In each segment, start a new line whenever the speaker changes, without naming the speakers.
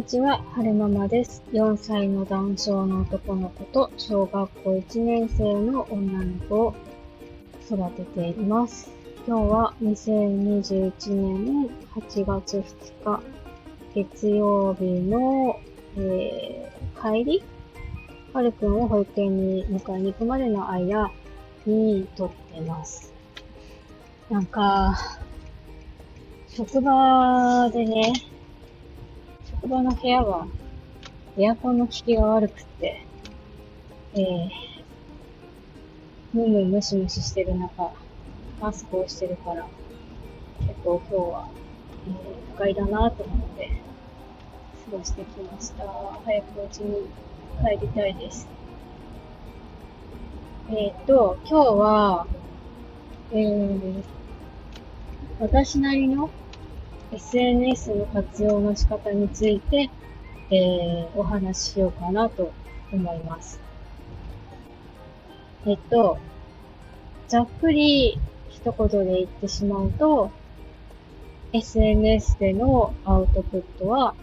にちは、はるままです。4歳の男性の男の子と小学校1年生の女の子を育てています。今日は2021年8月2日月曜日の、えー、帰りはるくんを保育園に迎えに行くまでの間に撮ってます。なんか、職場でね、職場の部屋はエアコンの効きが悪くって、えー、むむむしむししてる中、マスクをしてるから、結構今日は、えー、不快だなと思って過ごしてきました。早くお家に帰りたいです。えっ、ー、と、今日は、えー、私なりの SNS の活用の仕方について、えー、お話ししようかなと思います。えっと、ざっくり一言で言ってしまうと、SNS でのアウトプットは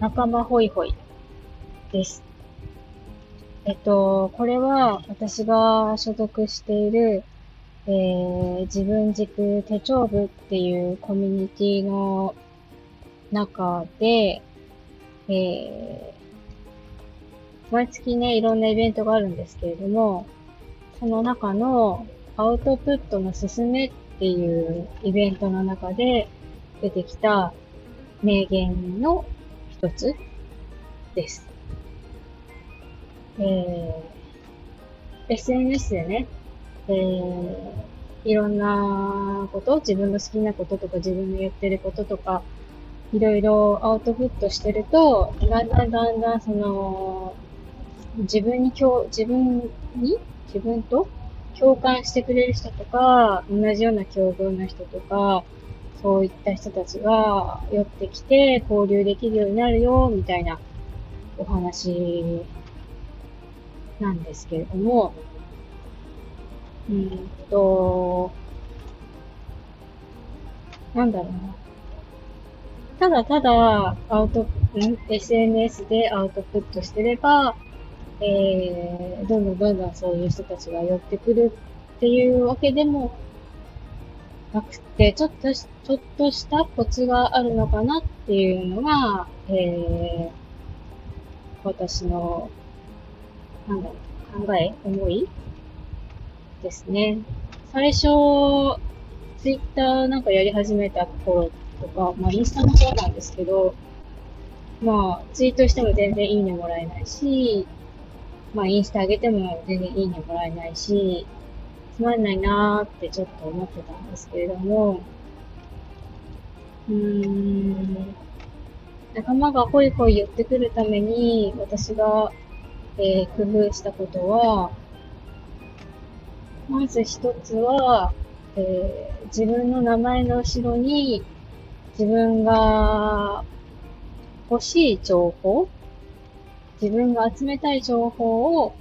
仲間ホイホイです。えっと、これは私が所属しているえー、自分軸手帳部っていうコミュニティの中で、えー、毎月ね、いろんなイベントがあるんですけれども、その中のアウトプットのすすめっていうイベントの中で出てきた名言の一つです。えー、SNS でね、えー、いろんなこと、自分の好きなこととか自分の言ってることとか、いろいろアウトプットしてると、だんだんだんだんその、自分に共、自分に自分と共感してくれる人とか、同じような境遇の人とか、そういった人たちが寄ってきて交流できるようになるよ、みたいなお話なんですけれども、うんと、なんだろうな。ただただ、アウト、ん ?SNS でアウトプットしてれば、えー、どんどんどんどんそういう人たちが寄ってくるっていうわけでもなくて、ちょっとし、ちょっとしたコツがあるのかなっていうのが、えー、私の、なんだろう、考え、思いですね。最初、ツイッターなんかやり始めた頃とか、まあインスタもそうなんですけど、まあツイートしても全然いいねもらえないし、まあインスタ上げても全然いいねもらえないし、つまんないなーってちょっと思ってたんですけれども、うーん、仲間がホイホイ寄ってくるために私が、えー、工夫したことは、まず一つは、えー、自分の名前の後ろに自分が欲しい情報、自分が集めたい情報を、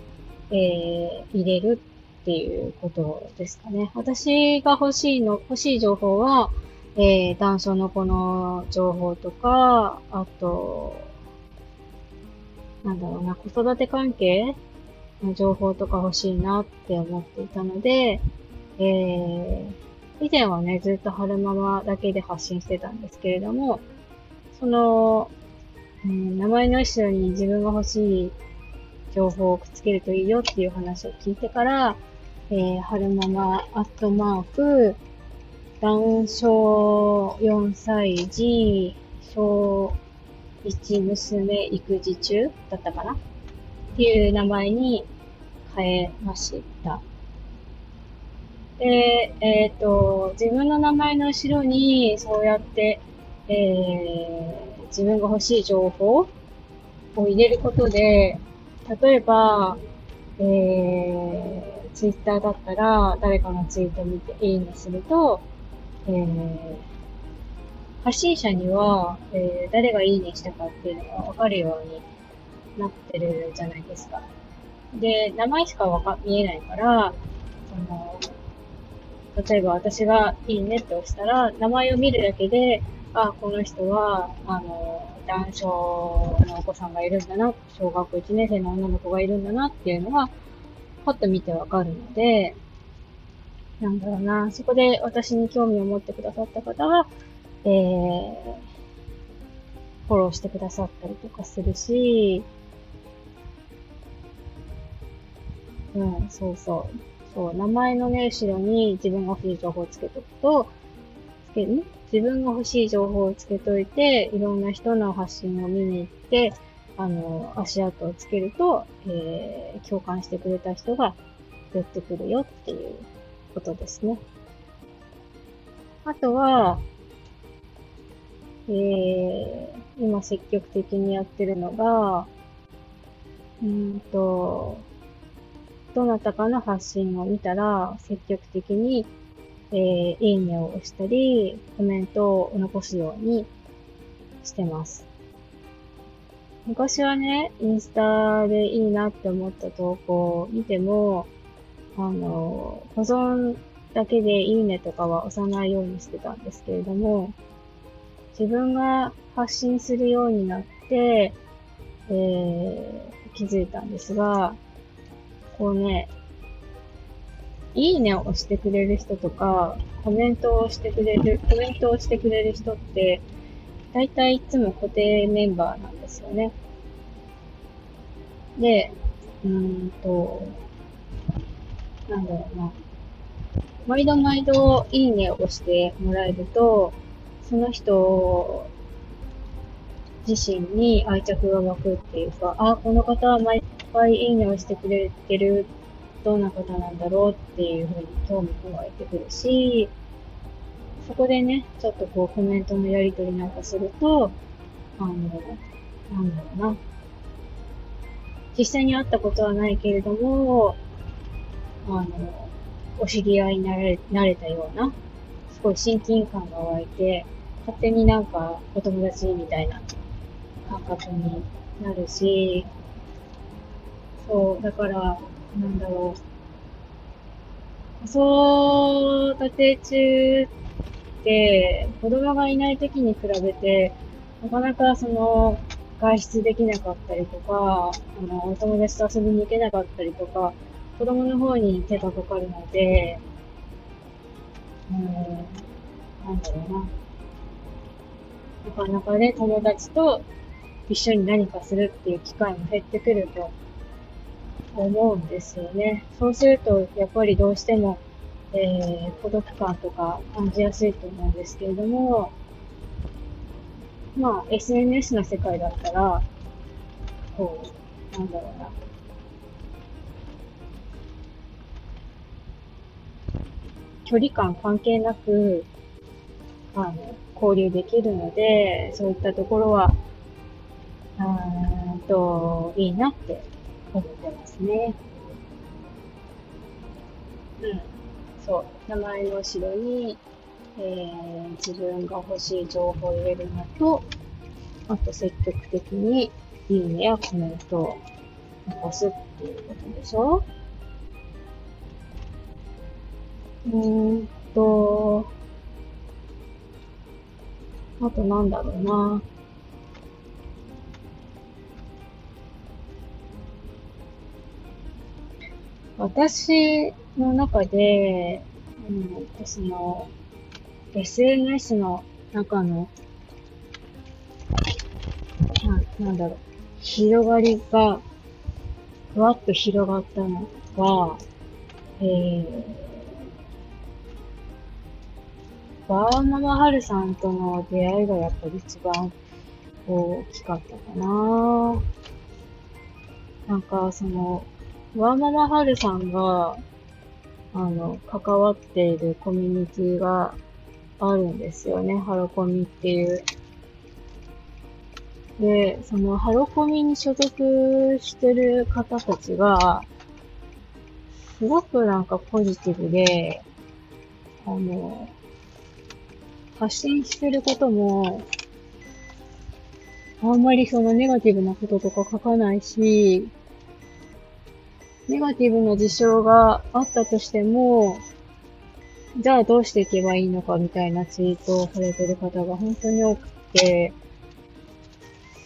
えー、入れるっていうことですかね。私が欲しいの、欲しい情報は、えー、男性の子の情報とか、あと、なんだろうな、子育て関係情報とか欲しいなって思っていたので、えー、以前はね、ずっと春ママだけで発信してたんですけれども、その、えー、名前の後ろに自分が欲しい情報をくっつけるといいよっていう話を聞いてから、えー、春ママアットマーク、男小4歳児、小1娘育児中だったかなっていう名前に変えました。で、えっ、ー、と、自分の名前の後ろにそうやって、えー、自分が欲しい情報を入れることで、例えば、えー、ツイッターだったら誰かのツイート見ていいねすると、えー、発信者には、えー、誰がいいねしたかっていうのがわかるようになってるじゃないですか。で、名前しかわか、見えないから、その、例えば私がいいねって押したら、名前を見るだけで、あ、この人は、あの、男性のお子さんがいるんだな、小学校1年生の女の子がいるんだなっていうのが、パッと見てわかるので、なんだろうな、そこで私に興味を持ってくださった方は、えー、フォローしてくださったりとかするし、うん、そうそう。そう、名前のね、後ろに自分が欲しい情報をつけとくと、つける自分が欲しい情報をつけといて、いろんな人の発信を見に行って、あの、足跡をつけると、えー、共感してくれた人が寄ってくるよっていうことですね。あとは、えー、今積極的にやってるのが、うんと、どなたかの発信を見たら、積極的に、えー、いいねを押したり、コメントを残すようにしてます。昔はね、インスタでいいなって思った投稿を見ても、あの、保存だけでいいねとかは押さないようにしてたんですけれども、自分が発信するようになって、えー、気づいたんですが、こうね、いいねを押してくれる人とか、コメントをしてくれる、コメントをしてくれる人って、大体いつも固定メンバーなんですよね。で、うーんと、なんだろうな。毎度毎度いいねを押してもらえると、その人自身に愛着が湧くっていうか、あ、この方は毎回いいねをしてくれてる、どんな方なんだろうっていうふうに興味が湧いてくるし、そこでね、ちょっとこうコメントのやりとりなんかすると、あの、なんだろうな。実際に会ったことはないけれども、あの、お知り合いになれなれたような、すごい親近感が湧いて、勝手になんかお友達みたいな感覚になるし、そう、だから、なんだろう。子育て中って、子供がいない時に比べて、なかなかその、外出できなかったりとか、あの、お友達と遊びに行けなかったりとか、子供の方に手がかかるので、うん、なんだろうな。なかなかね、友達と一緒に何かするっていう機会も減ってくると思うんですよね。そうすると、やっぱりどうしても、えー、孤独感とか感じやすいと思うんですけれども、まあ、SNS の世界だったら、こう、なんだろうな。距離感関係なく、あの、交流できるので、そういったところは、うんと、いいなって思ってますね。うん。そう。名前の後ろに、えー、自分が欲しい情報を入れるのと、あと積極的にいいねやコメントを残すっていうことでしょうーんと、あとなんだろうな。私の中で、うん、その、SNS の中の、な、なんだろう、広がりが、ふわっと広がったのは、えー、バーママハルさんとの出会いがやっぱり一番大きかったかな。なんか、その、ワーママハルさんが、あの、関わっているコミュニティがあるんですよね。ハロコミっていう。で、そのハロコミに所属してる方たちが、すごくなんかポジティブで、あの、発信してることも、あんまりそのネガティブなこととか書かないし、ネガティブな事象があったとしても、じゃあどうしていけばいいのかみたいなツイートをされてる方が本当に多くて、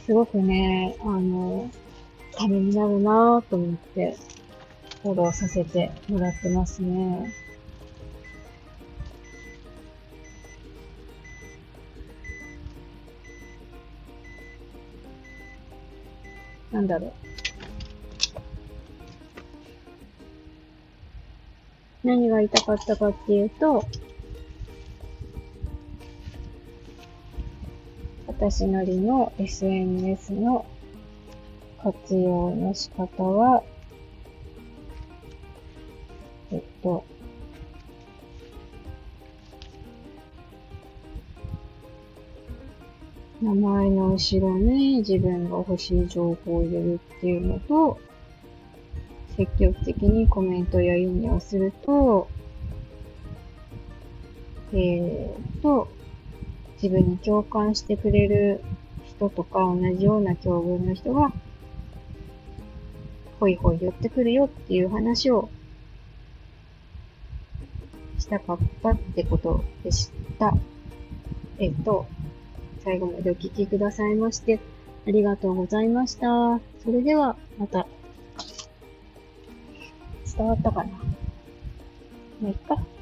すごくね、あの、ためになるなぁと思って、フォローさせてもらってますね。なんだろう。何が言いたかったかっていうと、私なりの SNS の活用の仕方は、えっと、名前の後ろに自分が欲しい情報を入れるっていうのと、積極的にコメントやいいねをすると、えー、と、自分に共感してくれる人とか同じような境遇の人が、ほいほい寄ってくるよっていう話をしたかったってことでした。えっと、最後までお聞きくださいまして、ありがとうございました。それでは、また。伝わったかなもういっか。